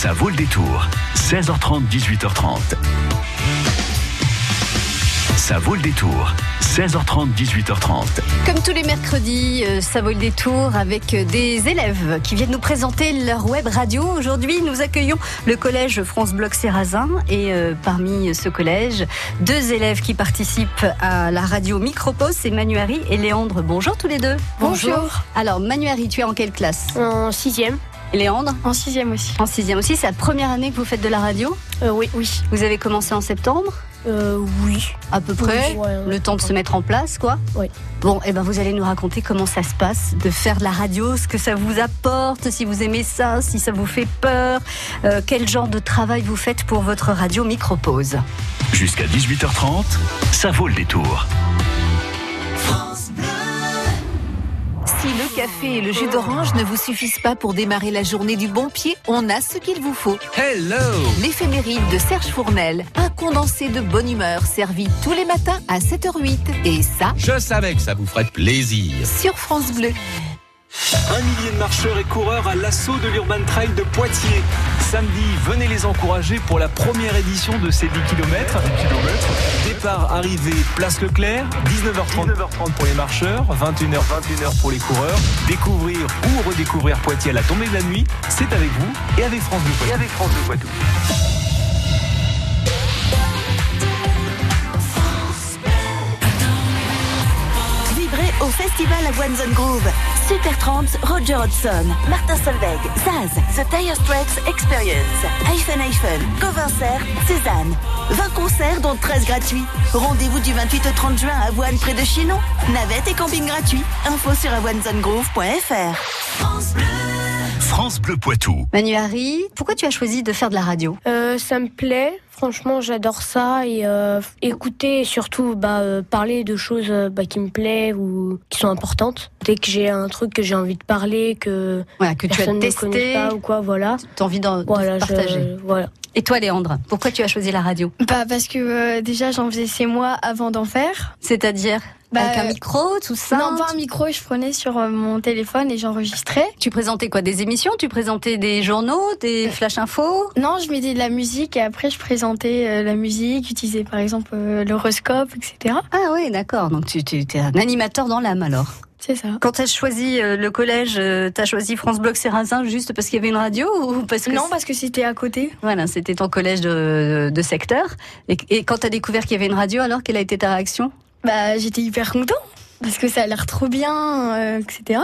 Ça vaut le détour. 16h30, 18h30. Ça vaut le détour. 16h30, 18h30. Comme tous les mercredis, euh, ça vaut le détour avec euh, des élèves qui viennent nous présenter leur web radio. Aujourd'hui, nous accueillons le collège France Bloc Sérazin et euh, parmi ce collège, deux élèves qui participent à la radio Micropos, c'est Manuari et Léandre. Bonjour tous les deux. Bonjour. Alors Manuari, tu es en quelle classe? En sixième. Léandre En sixième aussi. En sixième aussi. C'est la première année que vous faites de la radio Euh, oui, oui. Vous avez commencé en septembre Euh, oui. à peu près, Oui, ouais, ouais. le temps de se mettre en place, quoi. Oui. Bon, et ben vous allez nous raconter comment ça se passe de faire de la radio, ce que ça vous apporte, si vous aimez ça, si ça vous fait peur, euh, quel genre de travail vous faites pour votre radio Micropause? Jusqu'à 18h30, ça vaut le détour. Si le café et le jus d'orange ne vous suffisent pas pour démarrer la journée du bon pied, on a ce qu'il vous faut. Hello L'éphéméride de Serge Fournel, un condensé de bonne humeur servi tous les matins à 7h08. Et ça, Je savais que ça vous ferait plaisir. sur France Bleu. Un millier de marcheurs et coureurs à l'assaut de l'Urban Trail de Poitiers. Samedi, venez les encourager pour la première édition de ces 10 km. Départ, arrivée, place Leclerc, 19h30, 19h30 pour les marcheurs, 21h, 21h pour les coureurs. Découvrir ou redécouvrir Poitiers à la tombée de la nuit, c'est avec vous et avec France Bleu Poitou. Et avec France Bleu Poitou. Au festival à One Grove. Super Trans, Roger Hodgson, Martin Solveig, Zaz, The Tire Straits Experience, iPhone iPhone, Covincert, Cézanne. 20 concerts dont 13 gratuits. Rendez-vous du 28 au 30 juin à Avoine près de Chinon. Navette et camping gratuit. Info sur avoinezonegrove.fr. France Bleu Poitou. Manuari, pourquoi tu as choisi de faire de la radio? Euh, ça me plaît. Franchement, j'adore ça et euh, écouter et surtout bah, euh, parler de choses euh, bah, qui me plaisent ou qui sont importantes. Dès que j'ai un truc que j'ai envie de parler, que Voilà, que tu as personne ne connaît testé, pas ou quoi, voilà. tu as envie d'en Voilà, partager. je, voilà. Et toi Léandre, pourquoi tu as choisi la radio? Bah parce que euh, déjà j'en faisais ces mois avant d'en faire. C'est-à-dire? Bah, avec un micro, tout ça non pas un micro, je prenais sur euh, mon téléphone et j'enregistrais. Tu présentais quoi Des émissions? Tu présentais des journaux, des flash infos Non, je mettais de la musique et après je présentais euh, la musique, j'utilisais par exemple euh, l'horoscope, etc. Ah oui, d'accord. Donc tu, tu es un animateur dans l'âme alors. C'est ça. Quand tu as choisi euh, le collège, tu as choisi France Bloc Sérazin juste parce qu'il y avait une radio ou parce que Non, parce que c'était à côté. voilà, c'était ton collège de, de secteur. Et, et quand tu as découvert qu'il y avait une radio, alors quelle a été ta réaction? Bah j'étais hyper content parce que ça a l'air trop bien, euh, etc.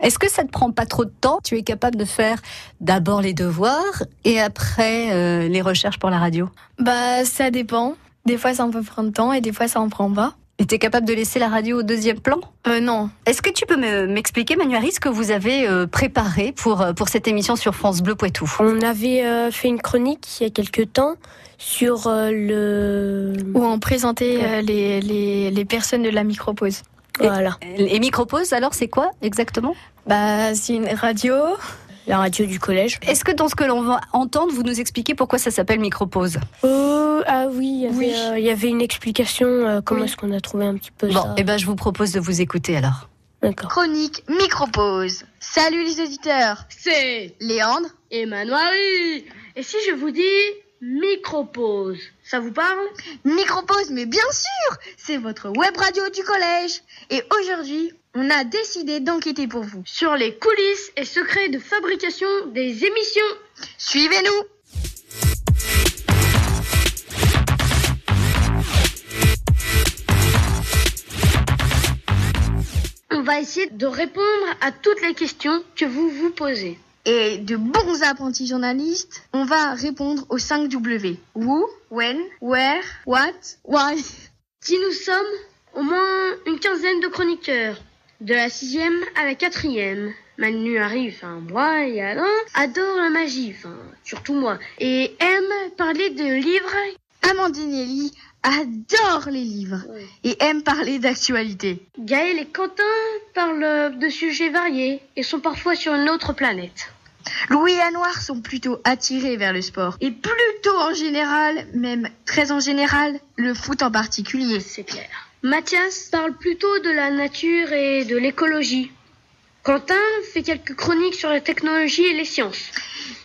Est-ce que ça te prend pas trop de temps? Tu es capable de faire d'abord les devoirs et après euh, les recherches pour la radio? Bah ça dépend. Des fois ça me peut prendre temps et des fois ça en prend pas. Et tu es capable de laisser la radio au deuxième plan? Euh non. Est-ce que tu peux me- m'expliquer, Manuari, ce que vous avez euh, préparé pour, euh, pour cette émission sur France Bleu Poitou? On avait euh, fait une chronique il y a quelques temps sur euh, le. Où on présentait euh, les, les, les personnes de la micropause. Voilà. Et micropause, alors, c'est quoi exactement? Bah c'est une radio. La radio du collège. Est-ce que dans ce que l'on va entendre, vous nous expliquez pourquoi ça s'appelle micropause Oh, ah oui, il y avait, Oui. euh, il y avait une explication. euh, comment Oui. est-ce qu'on a trouvé un petit peu Bon, ça eh ben, je vous propose de vous écouter alors. D'accord. Chronique Micropause. Salut les auditeurs, C'est Léandre. Emmanuel. Et si je vous dis micropause, ça vous parle? Micropause, mais bien sûr, c'est votre web radio du collège. Et aujourd'hui, on a décidé d'enquêter pour vous. Sur les coulisses et secrets de fabrication des émissions. Suivez-nous. On va essayer de répondre à toutes les questions que vous vous posez. Et de bons apprentis journalistes, on va répondre aux 5 W. Who, when, where, what, why? Qui nous sommes Au moins une quinzaine de chroniqueurs. De la sixième à la quatrième. Manu arrive, enfin moi et Alain adore la magie, enfin surtout moi, et aime parler de livres. Amandine et Ellie adorent les livres et aiment parler d'actualité. Gaël et Quentin parlent de sujets variés et sont parfois sur une autre planète. Louis et Lanoir sont plutôt attirés vers le sport et plutôt en général, même très en général, le foot en particulier, c'est clair. Mathias parle plutôt de la nature et de l'écologie. Quentin fait quelques chroniques sur la technologie et les sciences.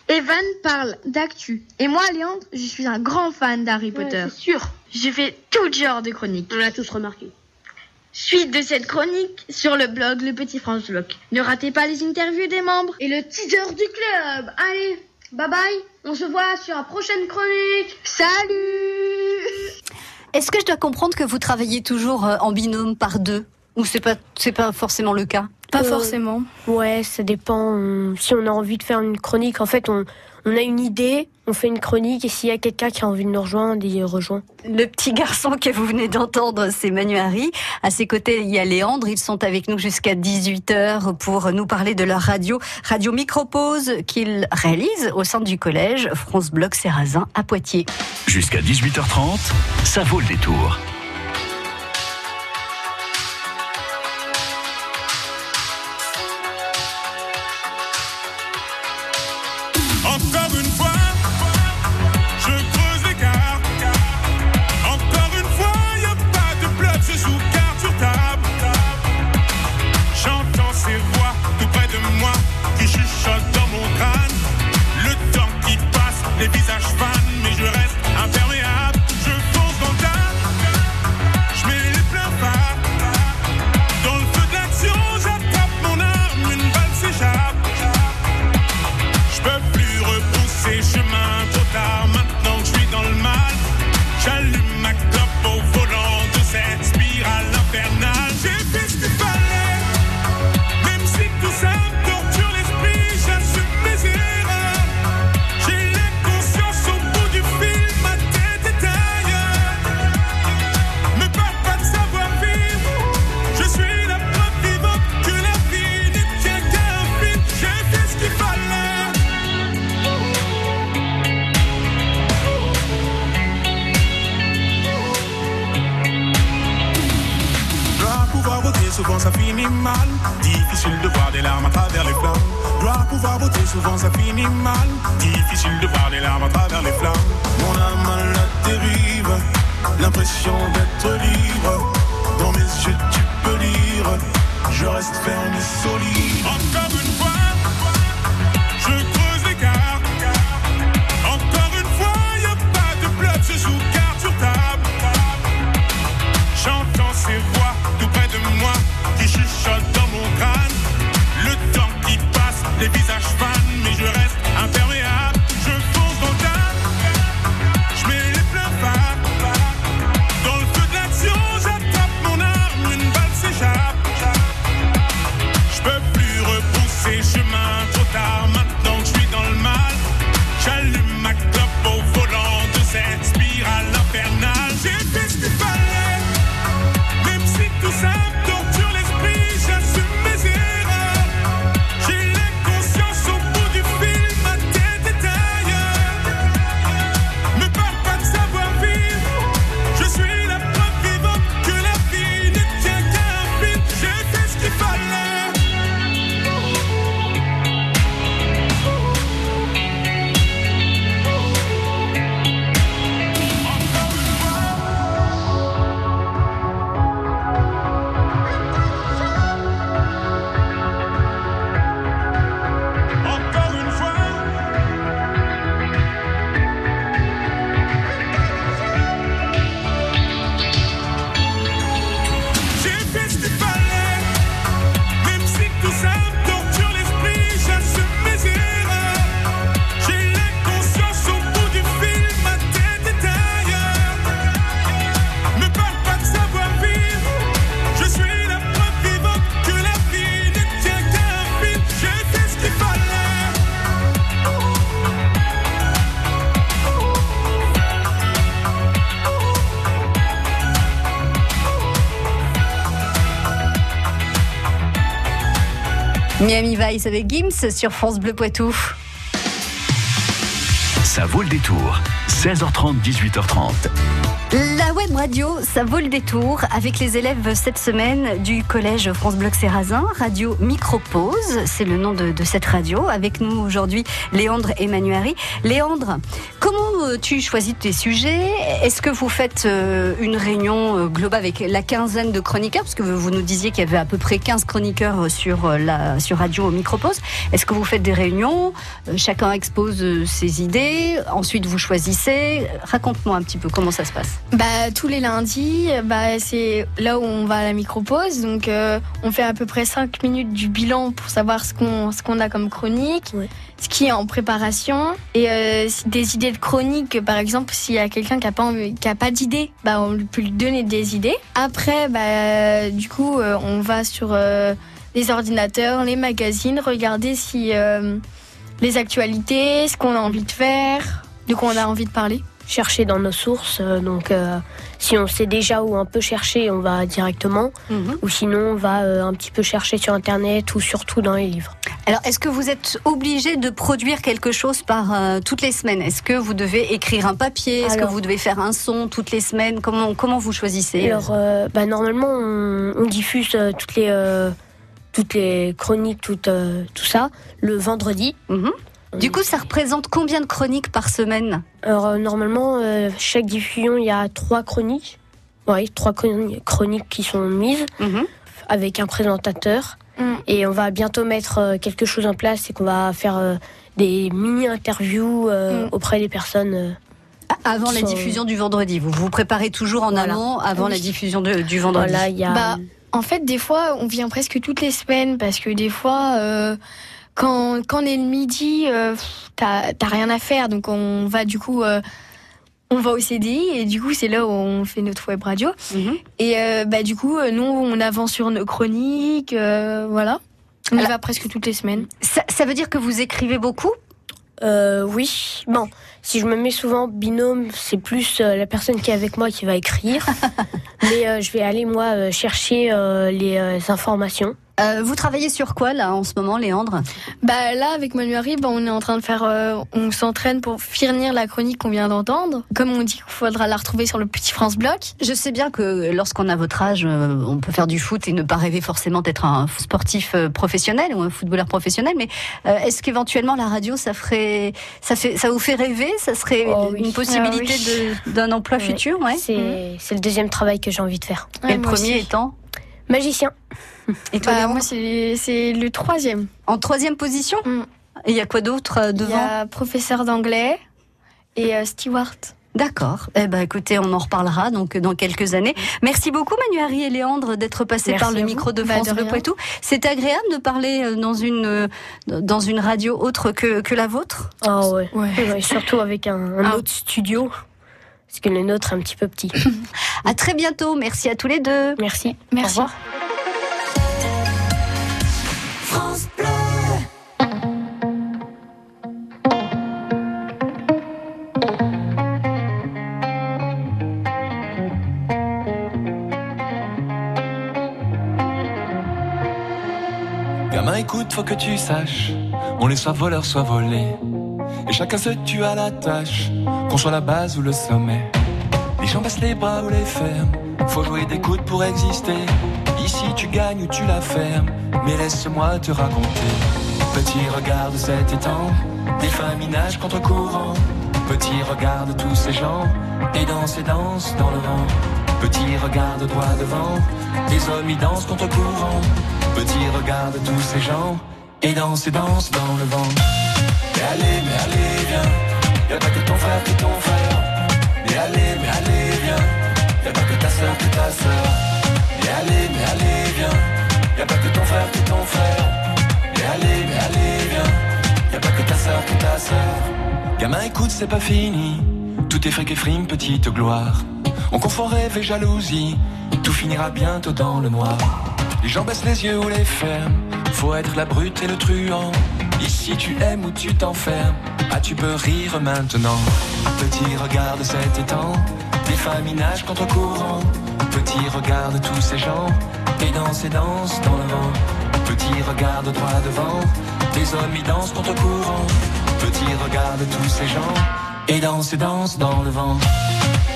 Evan parle d'actu. Et moi, Léandre, je suis un grand fan d'Harry ouais, Potter. sûr. Je fais tout genre de chroniques. On l'a tous remarqué. Suite de cette chronique sur le blog Le Petit France Blog. Ne ratez pas les interviews des membres et le teaser du club. Allez, bye bye. On se voit sur la prochaine chronique. Salut Est-ce que je dois comprendre que vous travaillez toujours euh, en binôme par deux? Ou c'est pas, c'est pas forcément le cas? Pas euh, forcément. Ouais, ça dépend. Euh, si on a envie de faire une chronique, en fait, on, on a une idée, on fait une chronique et s'il y a quelqu'un qui a envie de nous rejoindre, il rejoint. Le petit garçon que vous venez d'entendre, c'est Manu Harry. À ses côtés, il y a Léandre. Ils sont avec nous jusqu'à 18h pour nous parler de leur radio, Radio Micropause, qu'ils réalisent au sein du collège France Bloc Sérazin à Poitiers. Jusqu'à 18h30, ça vaut le détour. souvent ça finit mal. Difficile de voir les larmes à travers les flammes. Mon âme à la dérive, l'impression d'être Miami Vice avec Gims sur France Bleu Poitou ça vaut le détour. 16h30, 18h30. La web radio, ça vaut le détour avec les élèves cette semaine du collège France Bloc Sérazin, radio Micropause, c'est le nom de, cette radio. Avec nous aujourd'hui, Léandre Emmanuari. Léandre, comment euh, tu choisis tes sujets? Est-ce que vous faites euh, une réunion euh, globale avec la quinzaine de chroniqueurs? Parce que vous nous disiez qu'il y avait à peu près 15 chroniqueurs sur, la, sur radio Micropause. Est-ce que vous faites des réunions? Chacun expose ses idées, ensuite vous choisissez. Raconte-moi un petit peu comment ça se passe. Bah, tous les lundis, bah, c'est là où on va à la micro-pause. Donc, euh, on fait à peu près 5 minutes du bilan pour savoir ce qu'on qu'on a comme chronique, ce qui est en préparation. Et euh, des idées de chronique, par exemple, s'il y a quelqu'un qui n'a pas, qui a pas d'idée, bah, on peut lui donner des idées. Après, bah, du coup, euh, on va sur les ordinateurs, les magazines, regarder si les actualités, ce qu'on a envie de faire, de quoi on a envie de parler chercher dans nos sources. Euh, donc, euh, si on sait déjà où on peut chercher, on va directement. Mhm. Ou sinon, on va euh, un petit peu chercher sur Internet ou surtout dans les livres. Alors, est-ce que vous êtes obligé de produire quelque chose par toutes les semaines? Est-ce que vous devez écrire un papier? Est-ce que vous devez faire un son toutes les semaines? Comment, comment vous choisissez? Alors, bah, normalement, on, diffuse toutes les toutes les chroniques, tout, tout ça, le vendredi. Mhm. Du coup, ça représente combien de chroniques par semaine Alors, euh, normalement, euh, chaque diffusion, il y a trois chroniques. Oui, trois chroniques qui sont mises mhm. avec un présentateur. Mm. Et on va bientôt mettre euh, quelque chose en place, c'est qu'on va faire des mini-interviews auprès des personnes. avant la diffusion du vendredi, vous vous préparez toujours en amont avant la diffusion du vendredi. Voilà, y a... bah, en fait, des fois, on vient presque toutes les semaines parce que des fois, quand, quand on est le midi, euh, t'as rien à faire, donc on va du coup, euh, on va au CDI et du coup c'est là où on fait notre web radio. Mhm. Et euh, bah du coup, nous on avance sur nos chroniques, voilà. On y va presque toutes les semaines. Ça, ça veut dire que vous écrivez beaucoup? Euh, oui. Bon, si je me mets souvent binôme, c'est plus euh, la personne qui est avec moi qui va écrire. Mais euh, je vais aller, moi, euh, chercher les informations. Vous travaillez sur quoi, là, en ce moment, Léandre? Bah là, avec Manuari, bah, on est en train de faire... on s'entraîne pour finir la chronique qu'on vient d'entendre. Comme on dit qu'il faudra la retrouver sur le Petit France Bloc. Je sais bien que lorsqu'on a votre âge, on peut faire du foot et ne pas rêver forcément d'être un sportif professionnel ou un footballeur professionnel. Mais est-ce qu'éventuellement, la radio, ça ferait ça, fait, ça vous fait rêver? Ça serait oh une possibilité ah d'un emploi futur? Ouais. Mm. C'est le deuxième travail que j'ai envie de faire. Et le premier étant? Magicien. Et toi, bah, moi, c'est le troisième. En troisième position mm. Et il y a quoi d'autre devant euh, Il y a professeur d'anglais et euh, steward. D'accord. Eh ben, écoutez, on en reparlera donc dans quelques années. Merci beaucoup, Manuari et Léandre, d'être passés par le micro de bah, France Le Poitou. C'est agréable de parler euh, dans une dans une radio autre que, que la vôtre? Ah ouais. ouais. surtout avec un, un ah. autre studio. Parce que le nôtre est un petit peu petit. à très bientôt. Merci à tous les deux. Merci. Merci. Au revoir. Que tu saches, on est soit voleur, soit volé. Et chacun se tue à la tâche, qu'on soit la base ou le sommet. Les gens baissent les bras ou les ferment, faut jouer des coudes pour exister. Ici tu gagnes ou tu la fermes, mais laisse-moi te raconter. Petit regarde cet étang, des femmes nagent contre courant. Petit regarde tous ces gens, et dansent et dansent dans le vent. Petit regarde droit devant, des hommes y dansent contre courant. Petit regarde tous ces gens et danse et danse dans le vent. Mais allez, mais allez, viens. Y'a pas que ton frère que ton frère. Mais allez, mais allez, viens. Y'a pas que ta soeur que ta soeur. Mais allez, mais allez, viens. Y'a pas que ton frère que ton frère. Mais allez, mais allez, viens. Y'a pas que ta soeur que ta soeur. Gamin, écoute, c'est pas fini. Tout est fric et frime, petite gloire. On confond rêve et jalousie. Tout finira bientôt dans le noir. Les gens baissent les yeux ou les ferment. Faut être la brute et le truand. Ici tu aimes ou tu t'enfermes. Ah tu peux rire maintenant. Petit regarde cet étang. Des familles nagent contre courant. Petit regarde tous ces gens. Et danse et danse dans le vent. Petit regarde droit devant. Des hommes y dansent contre courant. Petit regarde tous ces gens et danse et danse dans le vent.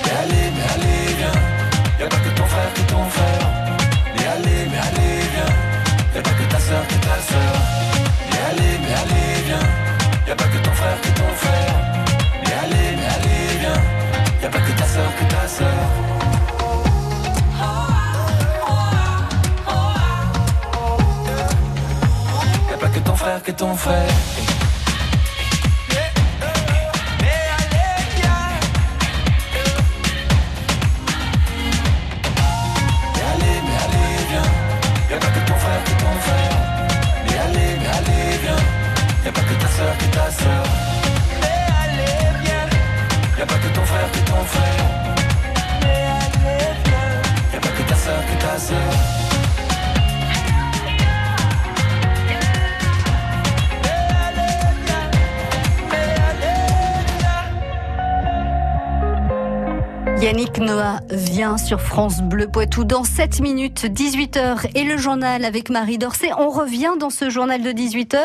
Mais allez, mais allez, viens. Y'a pas que ton frère que ton frère. Mais allez, mais allez, viens. Y'a pas que ta soeur que ta soeur. Mais allez, mais allez, viens. Y'a pas que ton frère que ton frère. Mais allez, mais allez, viens. Y'a pas que ta soeur que ta soeur. Que ton frère que ton frère. Yannick Noah vient sur France Bleu Poitou dans 7 minutes, 18h et le journal avec Marie Dorcet. On revient dans ce journal de 18h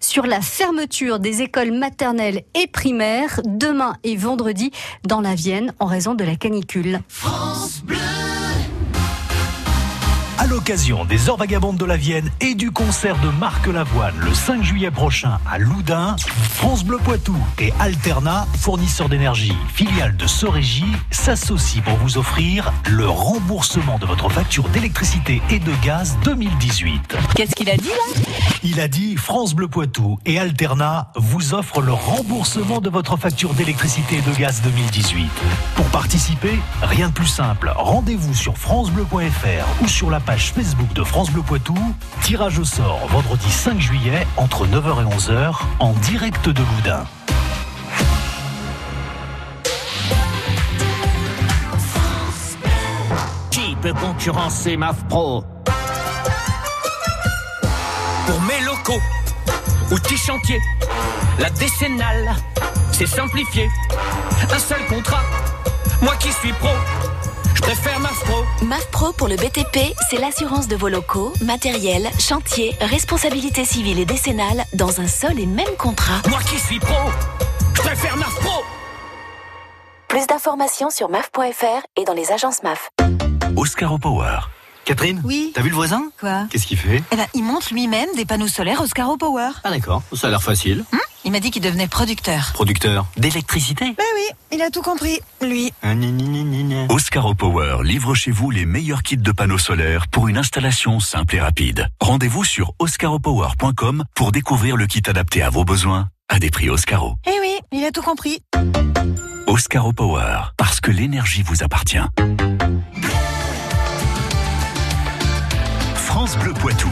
sur la fermeture des écoles maternelles et primaires demain et vendredi dans la Vienne en raison de la canicule. France Bleu. L'occasion des Heures Vagabondes de la Vienne et du concert de Marc Lavoine le 5 juillet prochain à Loudun, France Bleu Poitou et Alterna, fournisseurs d'énergie, filiale de Sorégie, s'associent pour vous offrir le remboursement de votre facture d'électricité et de gaz 2018. Qu'est-ce qu'il a dit là? Il a dit France Bleu Poitou et Alterna vous offrent le remboursement de votre facture d'électricité et de gaz 2018. Pour participer, rien de plus simple. Rendez-vous sur francebleu.fr ou sur la page Facebook de France Bleu Poitou. Tirage au sort vendredi 5 juillet entre 9h et 11h en direct de Loudun. Qui peut concurrencer MAF Pro Pour mes locaux, outils chantiers, la décennale, c'est simplifié. Un seul contrat, moi qui suis pro, je préfère MAF Pro. MAF Pro pour le BTP, c'est l'assurance de vos locaux, matériel, chantier, responsabilité civile et décennale dans un seul et même contrat. Moi qui suis pro, je préfère MAF Pro. Plus d'informations sur maf.fr et dans les agences MAF. Oscar Power. Catherine Oui. T'as vu le voisin? Quoi? Qu'est-ce qu'il fait? Eh ben, il monte lui-même des panneaux solaires Oscaro Power. Ah d'accord, ça a l'air facile. Hum il m'a dit qu'il devenait producteur. Producteur d'électricité Ben oui, il a tout compris, lui. Ah, gna, gna, gna, gna. Oscar Power livre chez vous les meilleurs kits de panneaux solaires pour une installation simple et rapide. Rendez-vous sur oscaropower.com pour découvrir le kit adapté à vos besoins à des prix Oscaro. Eh oui, il a tout compris. Oscaro Power, parce que l'énergie vous appartient. France Bleu Poitou.